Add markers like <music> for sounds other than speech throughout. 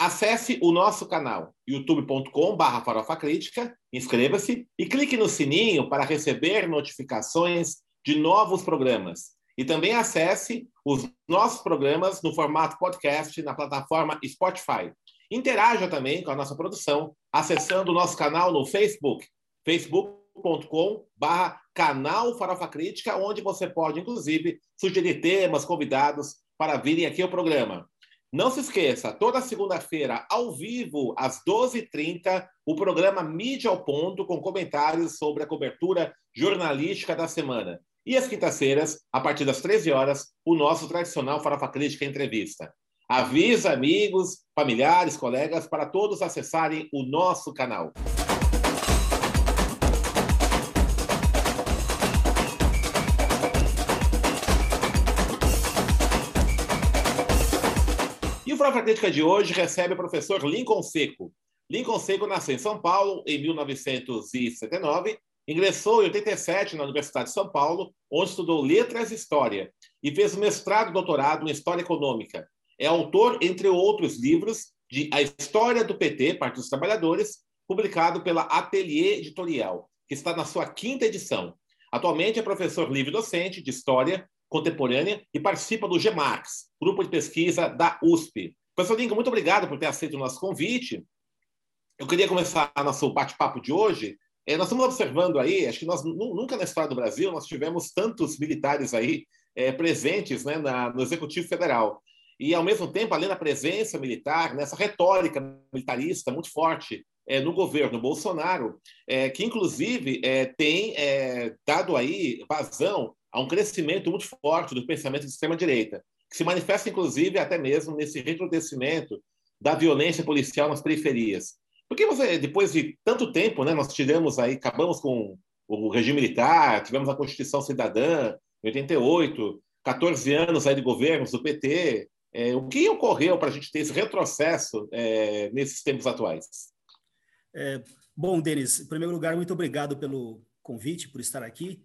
Acesse o nosso canal youtube.com.br Farofa Crítica, inscreva-se e clique no sininho para receber notificações de novos programas. E também acesse os nossos programas no formato podcast na plataforma Spotify. Interaja também com a nossa produção acessando o nosso canal no Facebook, facebook.com.br canal Farofa Crítica, onde você pode, inclusive, sugerir temas, convidados para virem aqui ao programa. Não se esqueça, toda segunda-feira, ao vivo, às 12h30, o programa Mídia ao Ponto, com comentários sobre a cobertura jornalística da semana. E às quintas-feiras, a partir das 13 horas, o nosso tradicional Farofa Crítica Entrevista. Avisa amigos, familiares, colegas, para todos acessarem o nosso canal. Farofa Crítica de hoje recebe o professor Lincoln Seco. Lincoln Seco nasceu em São Paulo em 1979, ingressou em 87 na Universidade de São Paulo, onde estudou Letras e História, e fez mestrado e doutorado em História Econômica. É autor, entre outros livros, de A História do PT, Partido dos Trabalhadores, publicado pela Atelier Editorial, que está na sua quinta edição. Atualmente é professor livre-docente de História contemporânea e participa do GEMAX, grupo de pesquisa da USP. Professor Lincoln, muito obrigado por ter aceito o nosso convite. Eu queria começar nosso bate-papo de hoje. É, nós estamos observando aí, acho que nós nunca na história do Brasil nós tivemos tantos militares aí é, presentes né, na, no Executivo Federal. E, ao mesmo tempo, além da presença militar, nessa retórica militarista muito forte é, no governo Bolsonaro, é, que inclusive é, tem é, dado aí vazão a um crescimento muito forte do pensamento de extrema-direita, que se manifesta, inclusive, até mesmo nesse recrudescimento da violência policial nas periferias. Porque você, depois de tanto tempo, né, nós tivemos aí, acabamos com o regime militar, tivemos a Constituição Cidadã, em 88, 14 anos aí de governos do PT. É, o que ocorreu para a gente ter esse retrocesso é, nesses tempos atuais? É, bom, Denis, em primeiro lugar, muito obrigado pelo convite, por estar aqui.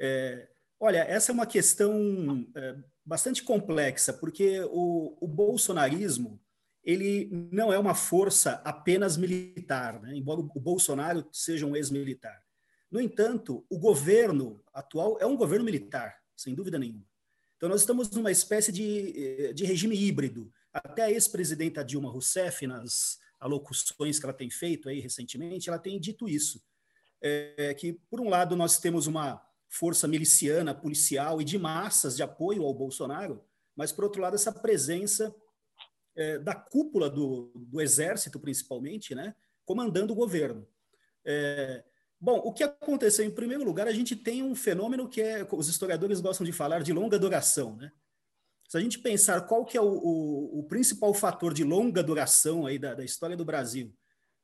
É, Olha, essa é uma questão é, bastante complexa, porque o, o, bolsonarismo ele não é uma força apenas militar, né? embora o Bolsonaro seja um ex-militar. No entanto, o governo atual é um governo militar, sem dúvida nenhuma. Então, nós estamos numa espécie de, de regime híbrido. Até a ex-presidenta Dilma Rousseff, nas alocuções que ela tem feito aí recentemente, ela tem dito isso. É, que, por um lado, nós temos uma força miliciana, policial e de massas de apoio ao Bolsonaro, mas, por outro lado, essa presença é, da cúpula do, do, exército, principalmente, né, comandando o governo. É, bom, o que aconteceu? Em primeiro lugar, a gente tem um fenômeno que é, os historiadores gostam de falar de longa duração. Né? Se a gente pensar qual que é o, o, o principal fator de longa duração aí da, da história do Brasil,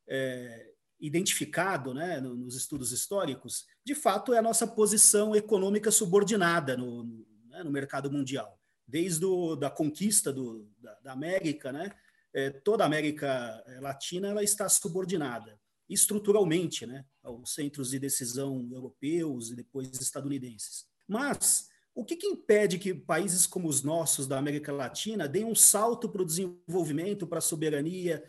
é, identificado né, nos estudos históricos, de fato é a nossa posição econômica subordinada no, né, no mercado mundial. Desde a da conquista do, da, da, América, né, é, toda a América é, Latina ela está subordinada estruturalmente né, aos centros de decisão europeus e depois estadunidenses. Mas o que, que impede que países como os nossos da América Latina deem um salto para o desenvolvimento, para a soberania,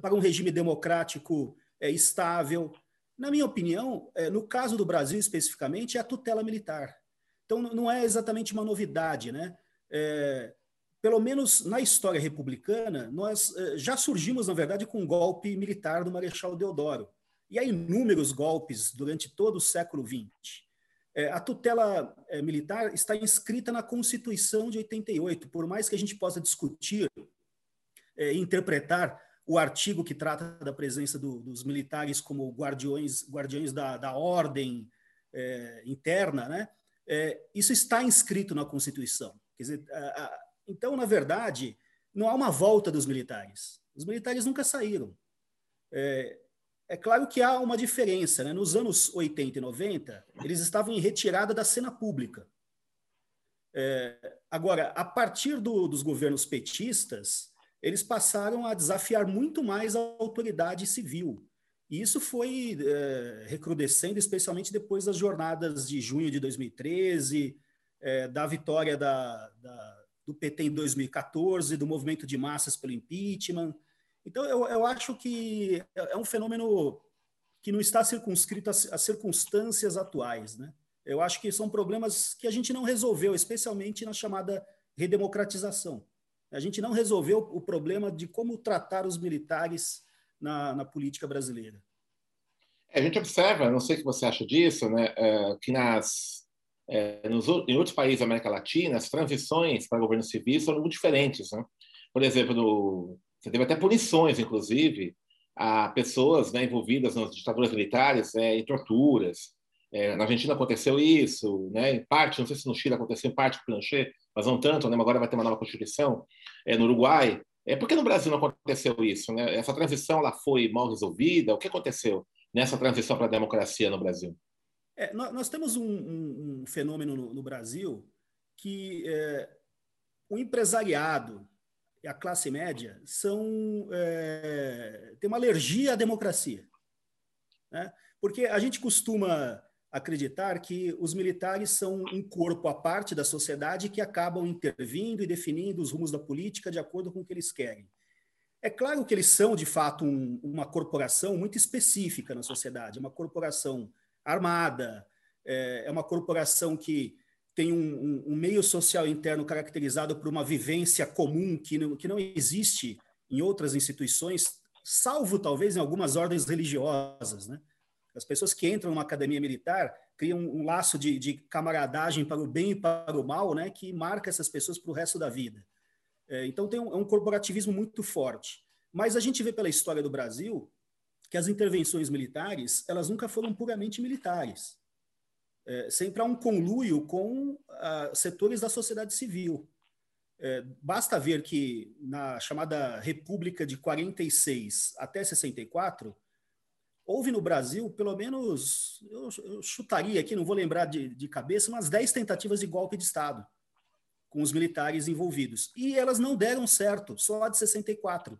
para um regime democrático é, estável. Na minha opinião, é, no caso do Brasil especificamente, é a tutela militar. Então, não é exatamente uma novidade, né? É, pelo menos na história republicana, nós é, já surgimos, na verdade, com um golpe militar do Marechal Deodoro. E há inúmeros golpes durante todo o século XX. É, a tutela é, militar está inscrita na Constituição de 88, por mais que a gente possa discutir e interpretar o artigo que trata da presença do, dos militares como guardiões, guardiões da, da ordem é, interna, né? É, isso está inscrito na Constituição. Dizer, a, a, então, na verdade, não há uma volta dos militares. Os militares nunca saíram. É, é claro que há uma diferença. Né? Nos anos 80 e 90, eles estavam em retirada da cena pública. É, agora, a partir do, dos governos petistas, eles passaram a desafiar muito mais a autoridade civil. E isso foi é, recrudescendo, especialmente depois das jornadas de junho de 2013, é, da vitória da, da, do PT em 2014, do movimento de massas pelo impeachment. Então, eu, eu acho que é, é um fenômeno que não está circunscrito às circunstâncias atuais. Né? Eu acho que são problemas que a gente não resolveu, especialmente na chamada redemocratização. A gente não resolveu o problema de como tratar os militares na, na política brasileira. A gente observa, não sei o que você acha disso, né, é, que nas, é, nos, em outros países da América Latina, as transições para governo civil são muito diferentes. Né? Por exemplo, você teve até punições, inclusive, a pessoas né, envolvidas nas ditaduras militares é, em torturas. É, na Argentina aconteceu isso, né, em parte, não sei se no Chile aconteceu em parte com o Pinochet, mas não tanto, né, agora vai ter uma nova Constituição. É, no Uruguai, é, por que no Brasil não aconteceu isso? Né? Essa transição ela foi mal resolvida? O que aconteceu nessa transição para a democracia no Brasil? É, nós, nós, temos um, um, um fenômeno no, no, Brasil que é, o empresariado e a classe média são é, uma alergia à democracia, né? Porque a gente costuma acreditar que os militares são um corpo à parte da sociedade que acabam intervindo e definindo os rumos da política de acordo com o que eles querem. É claro que eles são, de fato, um, uma corporação muito específica na sociedade, uma corporação armada, é, é uma corporação que tem um, um, um, meio social interno caracterizado por uma vivência comum que não, que não existe em outras instituições, salvo talvez em algumas ordens religiosas, né? As pessoas que entram numa academia militar criam um, laço de, de camaradagem para o bem e para o mal, né, que marca essas pessoas para o resto da vida. É, então tem um, é um corporativismo muito forte. Mas a gente vê pela história do Brasil que as intervenções militares elas nunca foram puramente militares. É, sempre há um conluio com ah, setores da sociedade civil. É, basta ver que na chamada República de 46 até 64 houve no Brasil, pelo menos, eu, eu chutaria aqui, não vou lembrar de, de, cabeça, umas 10 tentativas de golpe de Estado com os militares envolvidos. E elas não deram certo, só a de 64.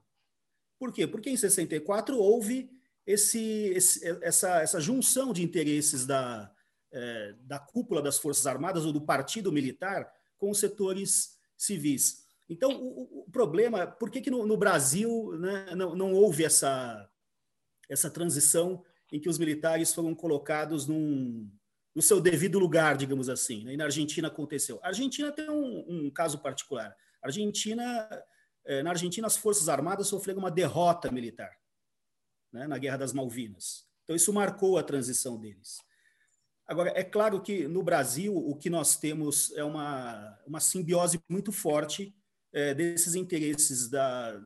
Por quê? Porque em 64 houve esse, esse, essa, essa junção de interesses da, é, da cúpula das Forças Armadas ou do partido militar com os setores civis. Então, o, o problema, por que, que no, no Brasil né, não, não houve essa, essa transição em que os militares foram colocados num, no seu devido lugar, digamos assim. Né? E na Argentina aconteceu. A Argentina tem um, um caso particular. A Argentina, é, na Argentina, as Forças Armadas sofreram uma derrota militar né? na Guerra das Malvinas. Então, isso marcou a transição deles. Agora, é claro que no Brasil o que nós temos é uma, uma simbiose muito forte é, desses interesses da,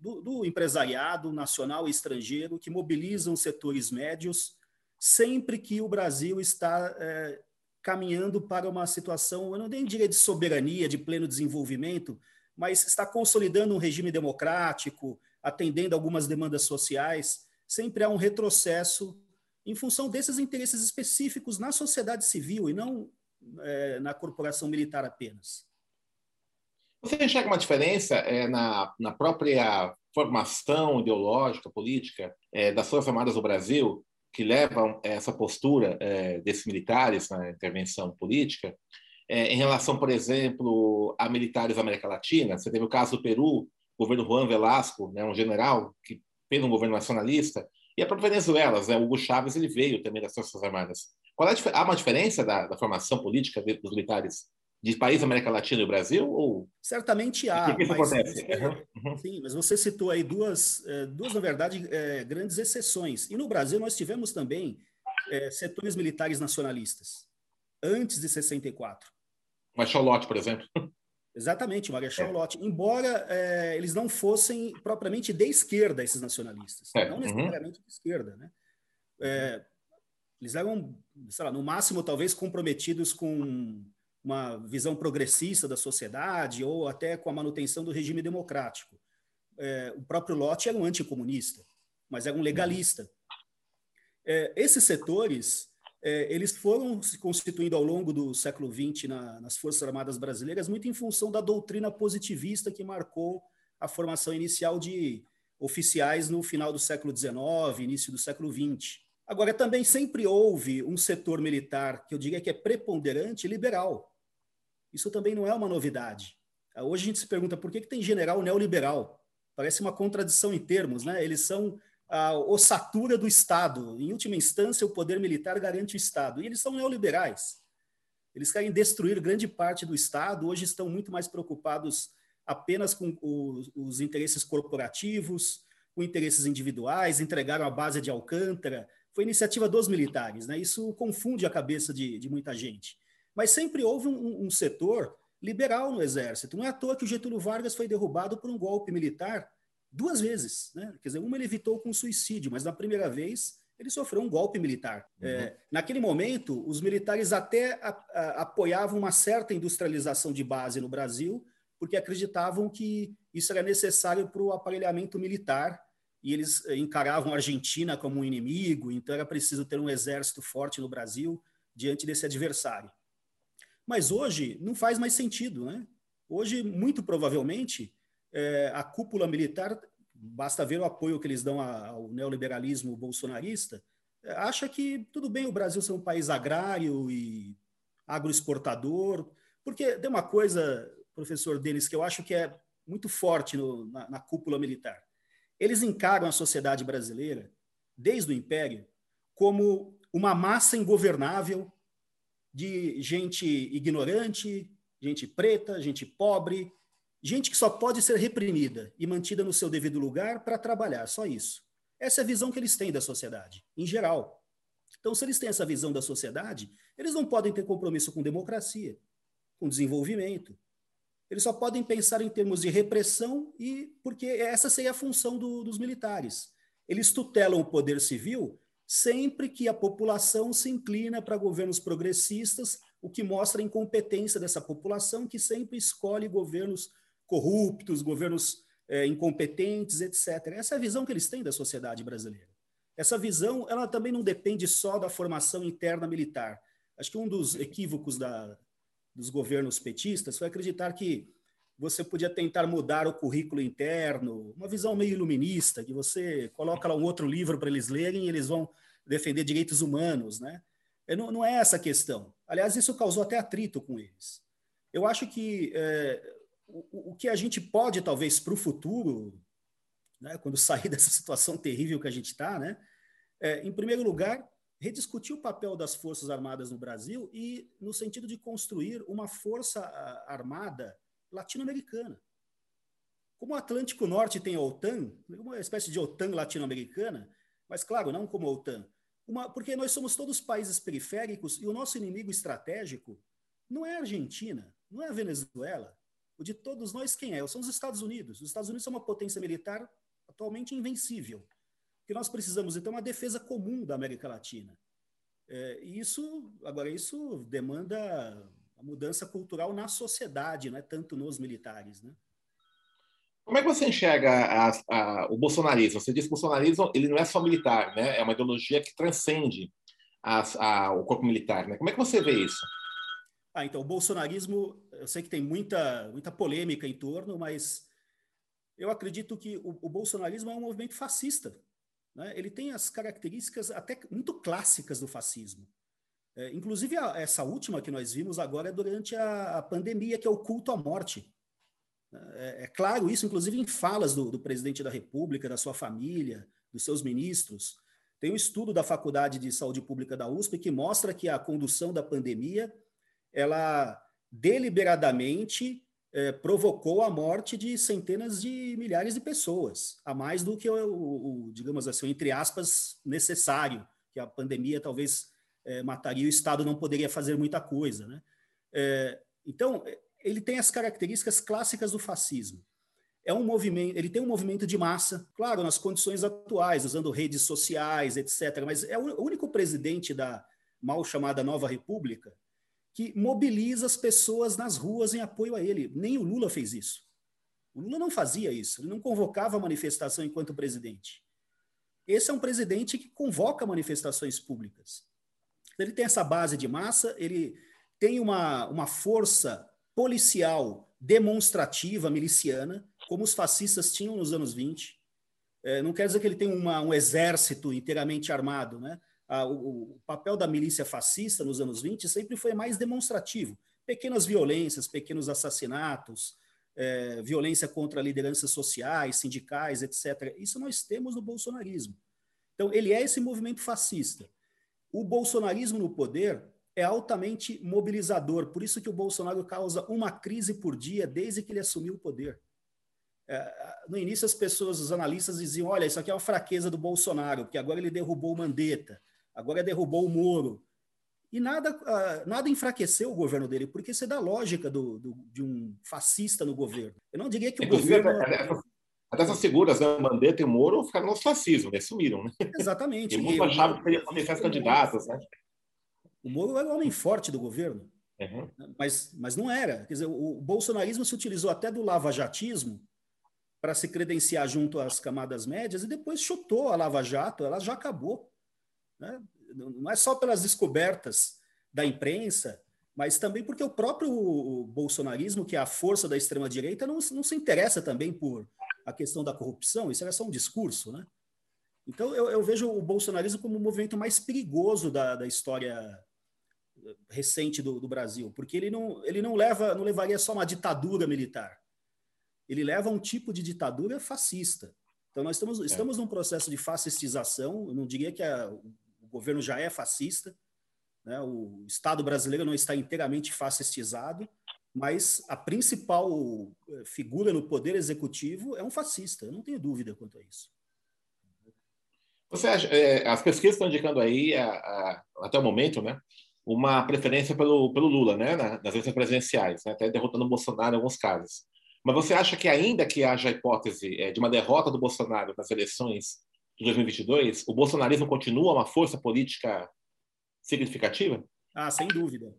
do, do empresariado nacional e estrangeiro que mobilizam setores médios sempre que o Brasil está é, caminhando para uma situação, eu não nem diria de soberania, de pleno desenvolvimento, mas está consolidando um regime democrático, atendendo algumas demandas sociais, sempre há um retrocesso em função desses interesses específicos na sociedade civil e não é, na corporação militar apenas. Você enxerga uma diferença é, na, na própria formação ideológica, política é, das Forças Armadas do Brasil, que levam essa postura é, desses militares na intervenção política, em relação, por exemplo, a militares da América Latina? Você teve o caso do Peru, o governo Juan Velasco, né, um general que fez um governo nacionalista, e a própria Venezuela, né, Hugo Chávez, ele veio também das Forças Armadas. Qual é a, há uma diferença da, da formação política dos militares de países da América Latina e Brasil? Ou... Certamente há. O que, que mas, acontece? Uhum. Sim, mas você citou aí duas, eh, duas na verdade, é, grandes exceções. E no Brasil nós tivemos também é, setores militares nacionalistas, antes de 64. Marechal Lott, por exemplo. <laughs> Exatamente, Marechal é. Lott. Embora é, eles não fossem propriamente de esquerda, esses nacionalistas. É. Não uhum. necessariamente uhum. de esquerda, né? É, eles eram, sei lá, no máximo, talvez comprometidos com uma visão progressista da sociedade ou até com a manutenção do regime democrático. É, o próprio Lott era um anticomunista, mas era um legalista. É, esses setores, é, eles foram se constituindo ao longo do século XX na, nas Forças Armadas Brasileiras muito em função da doutrina positivista que marcou a formação inicial de oficiais no final do século XIX, início do século XX. Agora, também sempre houve um setor militar que eu diria que é preponderante liberal. Isso também não é uma novidade. Hoje a gente se pergunta por que, que tem general neoliberal? Parece uma contradição em termos, né? Eles são a ossatura do Estado. Em última instância, o poder militar garante o Estado. E eles são neoliberais. Eles querem destruir grande parte do Estado. Hoje estão muito mais preocupados apenas com os, os interesses corporativos, com interesses individuais, entregaram a base de Alcântara. Foi iniciativa dos militares. Né? Isso confunde a cabeça de, de muita gente. Mas sempre houve um, um setor liberal no Exército. Não é à toa que o Getúlio Vargas foi derrubado por um golpe militar duas vezes. Né? Quer dizer, uma ele evitou com suicídio, mas na primeira vez ele sofreu um golpe militar. Uhum. É, naquele momento, os militares até a, a, apoiavam uma certa industrialização de base no Brasil, porque acreditavam que isso era necessário para o aparelhamento militar, e eles eh, encaravam a Argentina como um inimigo, então era preciso ter um exército forte no Brasil diante desse adversário. Mas hoje não faz mais sentido. Né? Hoje, muito provavelmente, é, a cúpula militar, basta ver o apoio que eles dão ao neoliberalismo bolsonarista, é, acha que tudo bem o Brasil ser um país agrário e agroexportador, porque tem uma coisa, professor Denis, que eu acho que é muito forte no, na, na cúpula militar. Eles encaram a sociedade brasileira, desde o Império, como uma massa ingovernável de gente ignorante, gente preta, gente pobre, gente que só pode ser reprimida e mantida no seu devido lugar para trabalhar, só isso. Essa é a visão que eles têm da sociedade, em geral. Então, se eles têm essa visão da sociedade, eles não podem ter compromisso com democracia, com desenvolvimento. Eles só podem pensar em termos de repressão e porque essa seria a função do, dos militares. Eles tutelam o poder civil sempre que a população se inclina para governos progressistas, o que mostra a incompetência dessa população, que sempre escolhe governos corruptos, governos é, incompetentes, etc. Essa é a visão que eles têm da sociedade brasileira. Essa visão, ela também não depende só da formação interna militar. Acho que um dos equívocos da, dos governos petistas foi acreditar que você podia tentar mudar o currículo interno, uma visão meio iluminista, que você coloca lá um outro livro para eles lerem e eles vão defender direitos humanos, né? Não, não é essa a questão. Aliás, isso causou até atrito com eles. Eu acho que é, o, o, que a gente pode, talvez, para o futuro, né, quando <laughs> sair dessa situação terrível que a gente está, né, é, em primeiro lugar, rediscutir o papel das Forças Armadas no Brasil e no sentido de construir uma força armada latino-americana. Como o Atlântico Norte tem a OTAN, uma espécie de OTAN latino-americana, mas claro, não como a OTAN, uma, porque nós somos todos países periféricos e o nosso inimigo estratégico não é a Argentina, não é a Venezuela. O de todos nós, quem é? São os Estados Unidos. Os Estados Unidos são uma potência militar atualmente invencível. O que nós precisamos, então, é uma defesa comum da América Latina. É, isso, agora, isso demanda a mudança cultural na sociedade, não é tanto nos militares, né? Como é que você enxerga a, a, o bolsonarismo? Você diz que o bolsonarismo ele não é só militar, né? É uma ideologia que transcende a, o corpo militar, né? Como é que você vê isso? Ah, então, o bolsonarismo, eu sei que tem muita, muita polêmica em torno, mas eu acredito que o, o bolsonarismo é um movimento fascista. Né? Ele tem as características até muito clássicas do fascismo. É, inclusive, a, essa última que nós vimos agora é durante a, a pandemia, que é o culto à morte. É, é claro isso, inclusive, em falas do, do, presidente da República, da sua família, dos seus ministros. Tem um estudo da Faculdade de Saúde Pública da USP que mostra que a condução da pandemia, ela deliberadamente é, provocou a morte de centenas de milhares de pessoas, a mais do que o, o, digamos assim, entre aspas, necessário, que a pandemia talvez é, mataria, o Estado não poderia fazer muita coisa. Né? É, então, ele tem as características clássicas do fascismo. É um movimento, ele tem um movimento de massa, claro, nas condições atuais, usando redes sociais, etc. Mas é o único presidente da mal chamada Nova República que mobiliza as pessoas nas ruas em apoio a ele. Nem o Lula fez isso. O Lula não fazia isso, ele não convocava manifestação enquanto presidente. esse é um presidente que convoca manifestações públicas. Ele tem essa base de massa, ele tem uma, uma força policial demonstrativa, miliciana, como os fascistas tinham nos anos 20. É, não quer dizer que ele tem uma, um exército inteiramente armado. Né? A, o, o, papel da milícia fascista nos anos 20 sempre foi mais demonstrativo. Pequenas violências, pequenos assassinatos, é, violência contra lideranças sociais, sindicais, etc. Isso nós temos no bolsonarismo. Então, ele é esse movimento fascista. O bolsonarismo no poder é altamente mobilizador, por isso que o Bolsonaro causa uma crise por dia desde que ele assumiu o poder. É, no início, as pessoas, os analistas diziam: olha, isso aqui é uma fraqueza do Bolsonaro, porque agora ele derrubou o Mandetta, agora derrubou o Moro. E nada, uh, nada enfraqueceu o governo dele, porque isso é da lógica do, do, de um fascista no governo. Eu não diria que o Inclusive, governo. Até essas figuras, né, Mandetta e o Moro, ficaram no fascismo, né? sumiram. Né? Exatamente. E muitos achavam que seriam candidatos. Né? O Moro era o homem forte do governo, uhum. mas, mas não era. Quer dizer, o, o bolsonarismo se utilizou até do lavajatismo para se credenciar junto às camadas médias e depois chutou a Lava Jato, ela já acabou. Né? Não é só pelas descobertas da imprensa, mas também porque o próprio bolsonarismo, que é a força da extrema-direita, não, não se interessa também por a questão da corrupção, isso era só um discurso. Né? Então, eu, eu vejo o bolsonarismo como o movimento mais perigoso da, da história recente do, do, Brasil, porque ele não, ele não leva, não levaria só uma ditadura militar. Ele leva um tipo de ditadura fascista. Então nós estamos, é. estamos num processo de fascistização. Eu não diria que a, o governo já é fascista, né? O Estado brasileiro não está inteiramente fascistizado, mas a principal eh, figura no poder executivo é um fascista. Eu não tenho dúvida quanto a isso. Você acha, é, as pesquisas estão indicando aí, a, a, até o momento, né, uma preferência pelo, pelo Lula, né, nas eleições presidenciais, né, até derrotando o Bolsonaro em alguns casos. Mas você acha que, ainda que haja a hipótese é, de uma derrota do Bolsonaro nas eleições de 2022, o bolsonarismo continua uma força política significativa? Ah, sem dúvida.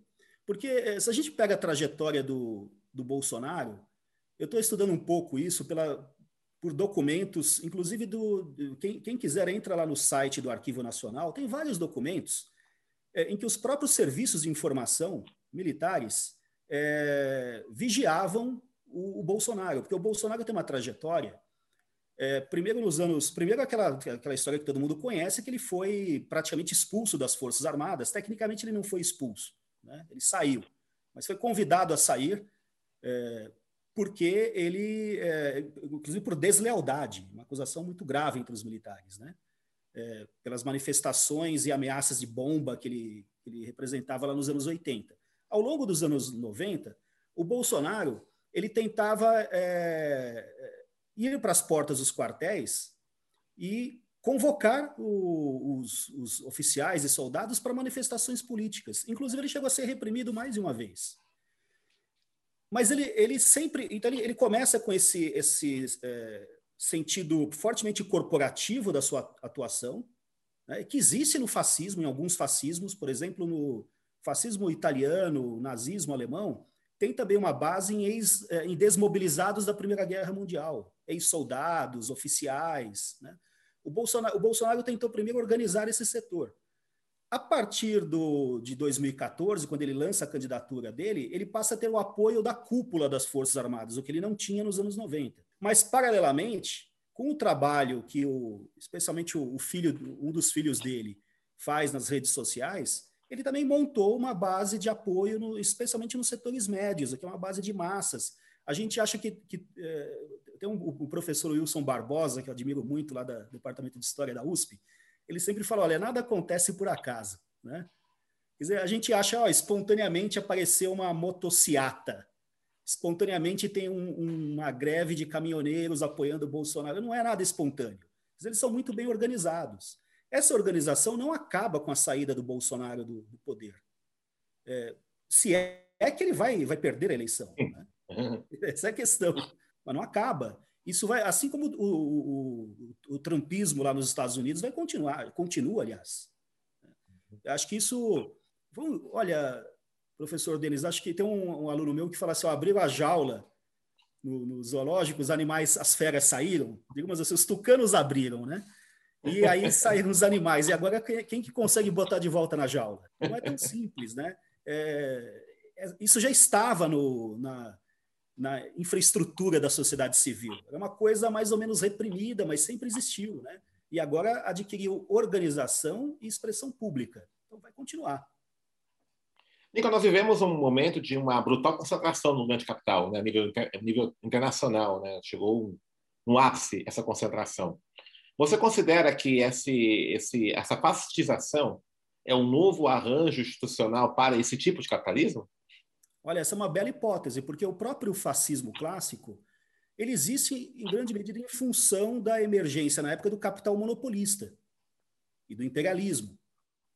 Porque é, se a gente pega a trajetória do, do Bolsonaro, eu estou estudando um pouco isso pela, por documentos, inclusive do quem, quem, quiser entra lá no site do Arquivo Nacional, tem vários documentos é, em que os próprios serviços de informação militares é, vigiavam o, o, Bolsonaro, porque o Bolsonaro tem uma trajetória. É, primeiro nos anos, primeiro aquela aquela história que todo mundo conhece, que ele foi praticamente expulso das Forças Armadas. Tecnicamente ele não foi expulso, né? Ele saiu, mas foi convidado a sair é, porque ele, é, inclusive por deslealdade, uma acusação muito grave entre os militares, né? é, pelas manifestações e ameaças de bomba que ele, que ele representava lá nos anos 80. Ao longo dos anos 90, o Bolsonaro ele tentava é, ir para as portas dos quartéis e convocar o, os, os, oficiais e soldados para manifestações políticas. Inclusive, ele chegou a ser reprimido mais de uma vez. Mas ele, ele sempre. Então, ele, ele começa com esse, esse é, sentido fortemente corporativo da sua atuação, né, que existe no fascismo, em alguns fascismos, por exemplo, no fascismo italiano, nazismo alemão, tem também uma base em, ex, é, em desmobilizados da Primeira Guerra Mundial, ex-soldados, oficiais. Né? O, Bolsonaro, o Bolsonaro tentou primeiro organizar esse setor. A partir do, de 2014, quando ele lança a candidatura dele, ele passa a ter o apoio da cúpula das Forças Armadas, o que ele não tinha nos anos 90. Mas, paralelamente, com o trabalho que, o, especialmente o, filho, um dos filhos dele, faz nas redes sociais, ele também montou uma base de apoio, no, especialmente nos setores médios, que é uma base de massas. A gente acha que. que é, tem um, o professor Wilson Barbosa, que eu admiro muito, lá do Departamento de História da USP, ele sempre fala: olha, nada acontece por acaso. Né? Quer dizer, a gente acha, ó, espontaneamente apareceu uma motociata, espontaneamente tem um, uma greve de caminhoneiros apoiando o Bolsonaro. Não é nada espontâneo. Eles são muito bem organizados. Essa organização não acaba com a saída do Bolsonaro do, do poder. É, se é, é, que ele vai, vai perder a eleição. Né? <laughs> Essa é a questão. Mas não acaba. Isso vai, assim como o, o, o, o trumpismo lá nos Estados Unidos vai continuar, continua, aliás. Acho que isso, olha, professor Denis, acho que tem um, um aluno meu que fala assim, abriu a jaula no, no, zoológico, os animais, as feras saíram, digamos assim, os tucanos abriram, né? E aí saíram os animais. E agora quem que consegue botar de volta na jaula? Não é tão simples, né? É, é, isso já estava no, na, na infraestrutura da sociedade civil. É uma coisa mais ou menos reprimida, mas sempre existiu, né? E agora adquiriu organização e expressão pública. Então vai continuar. Nico, nós vivemos um momento de uma brutal concentração no grande capital, né, a nível, nível internacional. Né? Chegou no ápice essa concentração. Você considera que esse, esse, essa pacificação é um novo arranjo institucional para esse tipo de capitalismo? Olha, essa é uma bela hipótese, porque o próprio fascismo clássico ele existe em grande medida em função da emergência na época do capital monopolista e do imperialismo.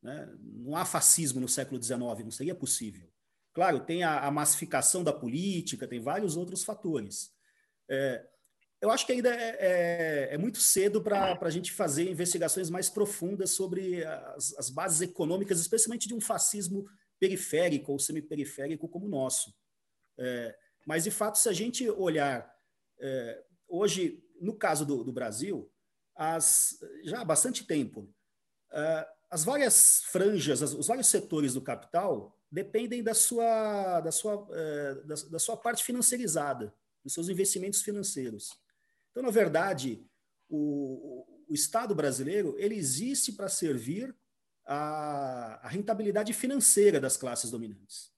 Né? Não há fascismo no século XIX, não seria possível. Claro, tem a, a massificação da política, tem vários outros fatores. É, eu acho que ainda é, é, é muito cedo para a gente fazer investigações mais profundas sobre as, as, bases econômicas, especialmente de um fascismo periférico ou semiperiférico como o nosso. É, mas, de fato, se a gente olhar é, hoje, no caso do, do Brasil, as, já há bastante tempo, é, as várias franjas, as, os vários setores do capital dependem da sua, da sua, é, da, da sua parte financiarizada, dos seus investimentos financeiros. Então, na verdade, o, o Estado brasileiro ele existe para servir a, a rentabilidade financeira das classes dominantes.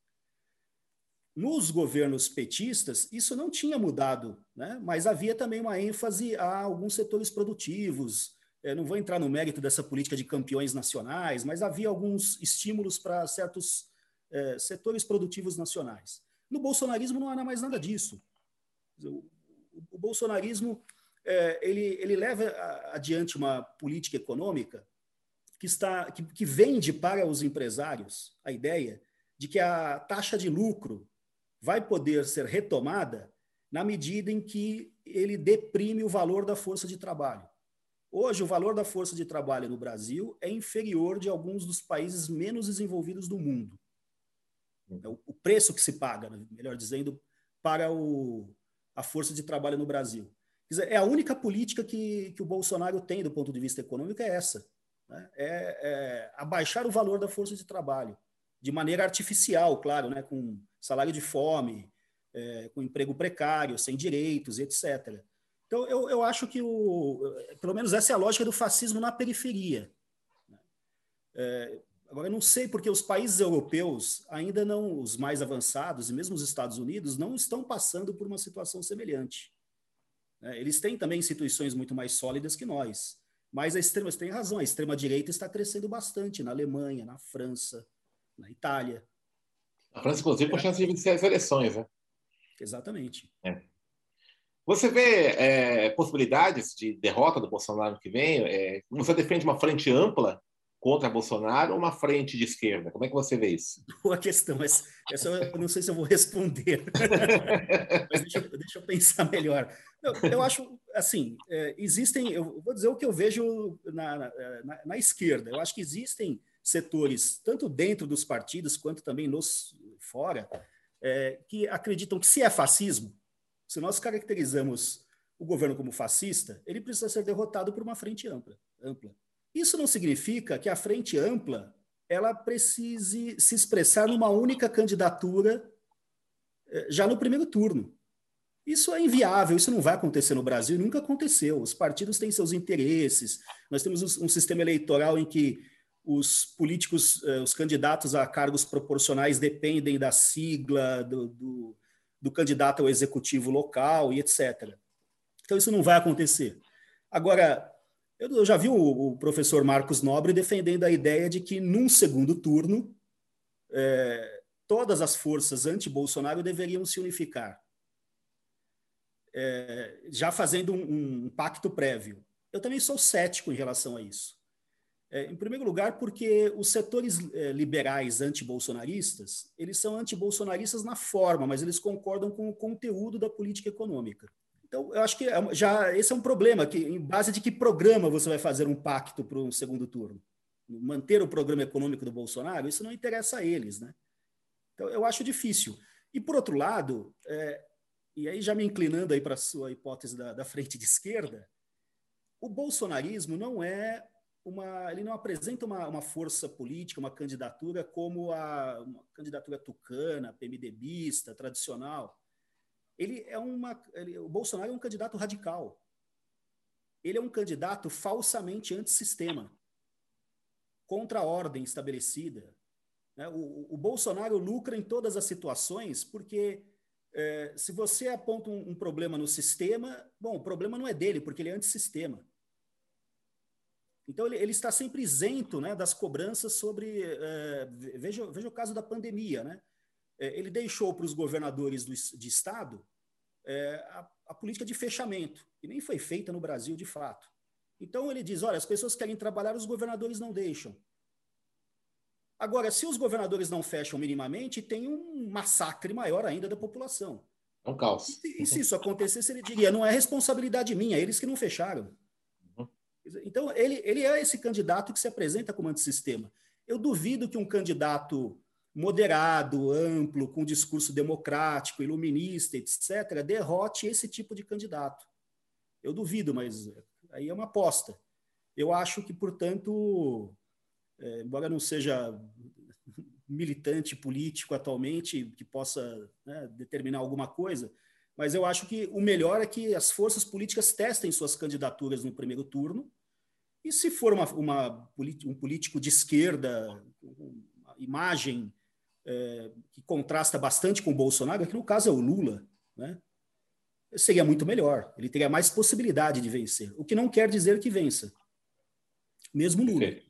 Nos governos petistas, isso não tinha mudado, né? mas havia também uma ênfase a alguns setores produtivos. Eu não vou entrar no mérito dessa política de campeões nacionais, mas havia alguns estímulos para certos é, setores produtivos nacionais. No bolsonarismo não há mais nada disso. O, o bolsonarismo é, ele, ele leva adiante uma política econômica que, está, que, que vende para os empresários a ideia de que a taxa de lucro vai poder ser retomada na medida em que ele deprime o valor da força de trabalho. Hoje, o valor da força de trabalho no Brasil é inferior de alguns dos países menos desenvolvidos do mundo. É o preço que se paga, né, melhor dizendo, para o, a força de trabalho no Brasil. Dizer, é a única política que, que o Bolsonaro tem do ponto de vista econômico é essa. Né? É, é abaixar o valor da força de trabalho, de maneira artificial, claro, né? com salário de fome, é, com emprego precário, sem direitos, etc. Então, eu, eu acho que, o, pelo menos, essa é a lógica do fascismo na periferia. Né? É, agora, eu não sei porque os países europeus, ainda não os mais avançados, e mesmo os Estados Unidos, não estão passando por uma situação semelhante. Né? Eles têm também instituições muito mais sólidas que nós. Mas a extrema, você tem razão, a extrema-direita está crescendo bastante na Alemanha, na França, na Itália. A França, inclusive, com é. chance de vencer as eleições, né? Exatamente. É. Você vê é, possibilidades de derrota do Bolsonaro que vem? É, você defende uma frente ampla contra Bolsonaro ou uma frente de esquerda? Como é que você vê isso? <laughs> Boa questão, mas essa eu não sei se eu vou responder. <laughs> mas deixa, deixa, eu pensar melhor. Eu, eu acho, assim, é, existem, eu vou dizer o que eu vejo na, na, na, esquerda. Eu acho que existem setores, tanto dentro dos partidos quanto também nos fora, é, que acreditam que se é fascismo, se nós caracterizamos o governo como fascista, ele precisa ser derrotado por uma frente ampla. ampla. Isso não significa que a frente ampla ela precise se expressar numa única candidatura eh, já no primeiro turno. Isso é inviável, isso não vai acontecer no Brasil, nunca aconteceu. Os partidos têm seus interesses. Nós temos um sistema eleitoral em que os políticos, eh, os candidatos a cargos proporcionais dependem da sigla do, do, do candidato ao executivo local e etc. Então, isso não vai acontecer. Agora, eu já vi o, professor Marcos Nobre defendendo a ideia de que, num segundo turno, é, todas as forças anti-Bolsonaro deveriam se unificar, é, já fazendo um, um, pacto prévio. Eu também sou cético em relação a isso. É, em primeiro lugar, porque os setores é, liberais anti-bolsonaristas, eles são anti-bolsonaristas na forma, mas eles concordam com o conteúdo da política econômica. Então, eu acho que é já esse é um problema, que em base de que programa você vai fazer um pacto para um segundo turno? Manter o programa econômico do Bolsonaro, isso não interessa a eles, né? Então, eu acho difícil. E, por outro lado, é, e aí já me inclinando aí para a sua hipótese da, da frente de esquerda, o bolsonarismo não é uma, ele não apresenta uma, uma força política, uma candidatura como a uma candidatura tucana, PMDBista, tradicional. Ele é uma, ele, o Bolsonaro é um candidato radical. Ele é um candidato falsamente antissistema, contra a ordem estabelecida. Né? O, o Bolsonaro lucra em todas as situações porque é, se você aponta um, um, problema no sistema, bom, o problema não é dele, porque ele é antissistema. Então, ele, ele está sempre isento né, das cobranças sobre. É, veja, veja o caso da pandemia. Né? É, ele deixou para os governadores do, de Estado é, a, a, política de fechamento, que nem foi feita no Brasil de fato. Então, ele diz: olha, as pessoas querem trabalhar, os governadores não deixam. Agora, se os governadores não fecham minimamente, tem um massacre maior ainda da população. É um caos. E, e se isso acontecesse, ele diria: não é responsabilidade minha, é eles que não fecharam. Então, ele, ele é esse candidato que se apresenta como antissistema. Eu duvido que um candidato moderado, amplo, com discurso democrático, iluminista, etc., derrote esse tipo de candidato. Eu duvido, mas aí é uma aposta. Eu acho que, portanto, é, embora não seja militante político atualmente que possa né, determinar alguma coisa, mas eu acho que o melhor é que as forças políticas testem suas candidaturas no primeiro turno e se for uma, uma um político de esquerda, uma imagem é, que contrasta bastante com o Bolsonaro, que no caso é o Lula, né? seria muito melhor. Ele teria mais possibilidade de vencer. O que não quer dizer que vença. Mesmo Lula. Perfeito.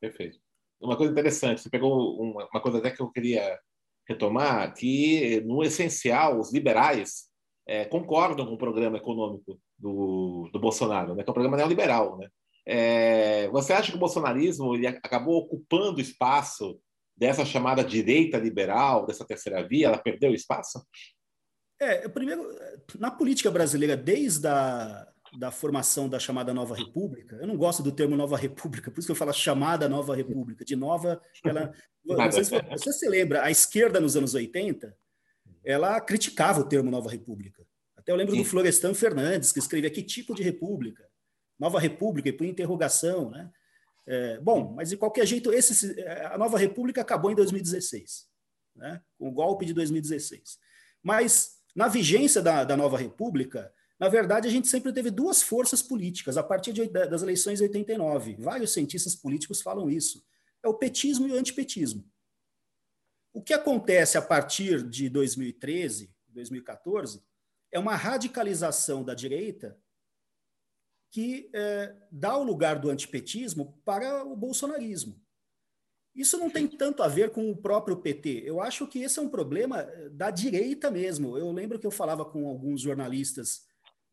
Perfeito. Uma coisa interessante, você pegou uma, uma coisa até que eu queria retomar, que no essencial os liberais é, concordam com o programa econômico do, do Bolsonaro, né? que é um programa neoliberal. Né? É, você acha que o bolsonarismo ele acabou ocupando espaço dessa chamada direita liberal, dessa terceira via? Ela perdeu espaço? É, primeiro, na política brasileira, desde a da formação da chamada Nova República, eu não gosto do termo Nova República, por isso que eu falo chamada Nova República. De nova, ela. Não sei se você se lembra, a esquerda nos anos 80 ela criticava o termo Nova República. Até eu lembro Sim. do Florestan Fernandes, que escrevia que tipo de república? Nova República, e por interrogação, né? É, bom, mas de qualquer jeito, esse, a Nova República acabou em 2016, né? com o golpe de 2016. Mas, na vigência da, da Nova República, na verdade, a gente sempre teve duas forças políticas, a partir de, das eleições de 89. Vários cientistas políticos falam isso. É o petismo e o antipetismo. O que acontece a partir de 2013, 2014, é uma radicalização da direita que é, dá o lugar do antipetismo para o bolsonarismo. Isso não tem tanto a ver com o próprio PT. Eu acho que esse é um problema é, da direita mesmo. Eu lembro que eu falava com alguns jornalistas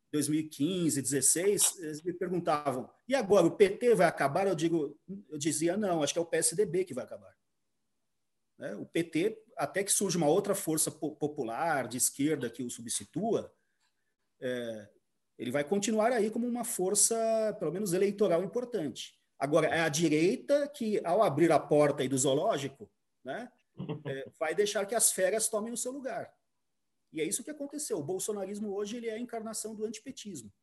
em 2015, 2016, eles me perguntavam: e agora o PT vai acabar? Eu digo, eu dizia não, acho que é o PSDB que vai acabar. Né? O PT, até que surge uma outra força popular de esquerda que o substitua, é, ele vai continuar aí como uma força, pelo menos eleitoral, importante. Agora, é a direita que, ao abrir a porta aí do zoológico, né, <laughs> é, vai deixar que as férias tomem o seu lugar. E é isso que aconteceu. O bolsonarismo hoje ele é a encarnação do antipetismo.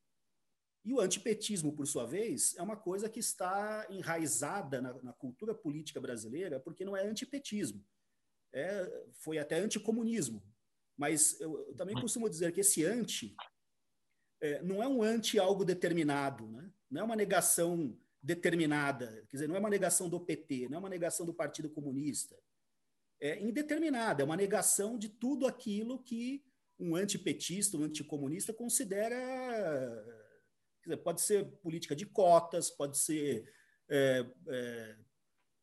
E o antipetismo, por sua vez, é uma coisa que está enraizada na, na cultura política brasileira, porque não é antipetismo. É, foi até anticomunismo. Mas eu, eu, também costumo dizer que esse anti é, não é um anti algo determinado, né? não é uma negação determinada, quer dizer, não é uma negação do PT, não é uma negação do Partido Comunista. É indeterminada, é uma negação de tudo aquilo que um antipetista, um anticomunista considera dizer, pode ser política de cotas, pode ser é, é,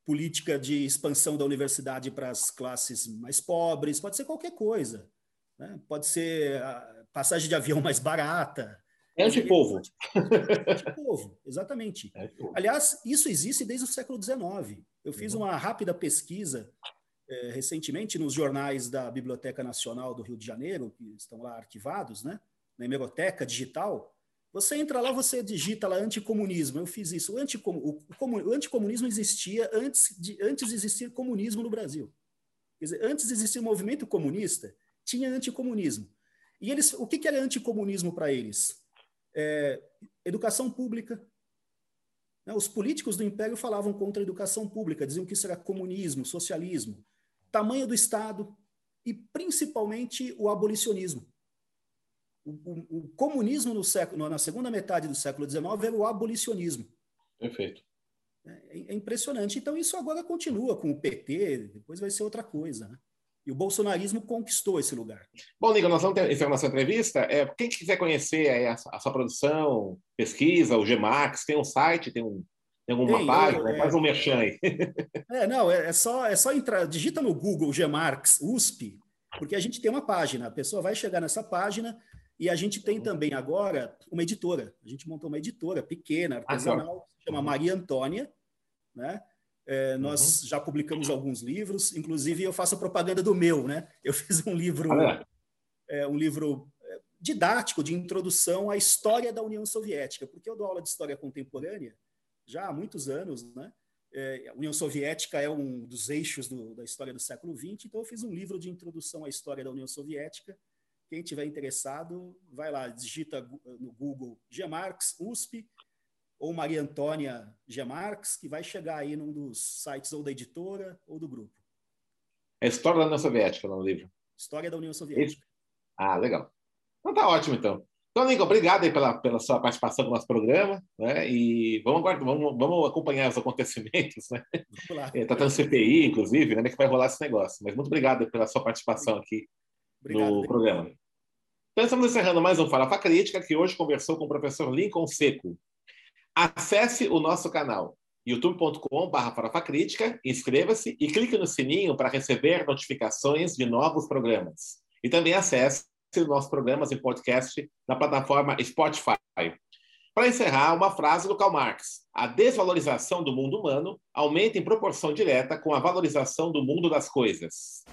política de expansão da universidade para as classes mais pobres, pode ser qualquer coisa. Né? Pode ser passagem de avião mais barata. É antipovo. É antipovo, exatamente. <laughs> É Aliás, isso existe desde o século XIX. Eu fiz uhum. uma rápida pesquisa é, recentemente nos jornais da Biblioteca Nacional do Rio de Janeiro, que estão lá arquivados, né? na hemeroteca digital, você entra lá, você digita lá anticomunismo. Eu fiz isso. O, anticom, o, o anticomunismo existia antes de, antes de existir comunismo no Brasil. Quer dizer, antes de existir o movimento comunista, tinha anticomunismo. E eles, o que, que era anticomunismo para eles? É, educação pública. Né, os políticos do Império falavam contra a educação pública, diziam que isso era comunismo, socialismo, tamanho do Estado e principalmente o abolicionismo. O, o, o comunismo no século, na segunda metade do século XIX era o abolicionismo. Perfeito. É, é impressionante. Então, isso agora continua com o PT, depois vai ser outra coisa. Né? E o bolsonarismo conquistou esse lugar. Bom, Nico, nós vamos ter encerrar nossa entrevista. É, quem quiser conhecer a, a, sua produção, pesquisa, o Gmax, tem um site, tem, um, tem alguma tem, página? É, faz um merchan aí. <laughs> É, não, é, é, só, é só entrar, digita no Google Gmarx USP, porque a gente tem uma página, a pessoa vai chegar nessa página e a gente tem também agora uma editora. A gente montou uma editora pequena, artesanal, ah, se chama Maria Antônia, né? É, nós uhum. já publicamos alguns livros, inclusive eu faço propaganda do meu, né? Eu <laughs> fiz um livro, ah, é. é, um livro é, didático de introdução à história da União Soviética, porque eu dou aula de história contemporânea já há muitos anos, né? É, a União Soviética é um dos eixos do, da história do século XX, então eu fiz um livro de introdução à história da União Soviética. Quem tiver interessado, vai lá, digita no Google G. Marx, USP, ou Maria Antônia G. Marx, que vai chegar aí num dos sites ou da editora ou do grupo. É História da União Soviética, no livro. História da União Soviética. Ah, legal. Então tá ótimo, então. Então, Nico, obrigado aí pela, pela sua participação no nosso programa, né? E vamos, vamos, vamos acompanhar os acontecimentos, né? Está tendo CPI, inclusive, né? Como é que vai rolar esse negócio. Mas muito obrigado pela sua participação aqui obrigado, no programa. Então, estamos encerrando mais um Farofa Crítica, que hoje conversou com o professor Lincoln Seco, Acesse o nosso canal youtube.com.br inscreva-se e clique no sininho para receber notificações de novos programas. E também acesse os nossos programas em podcast na plataforma Spotify. Para encerrar, uma frase do Karl Marx: A desvalorização do mundo humano aumenta em proporção direta com a valorização do mundo das coisas.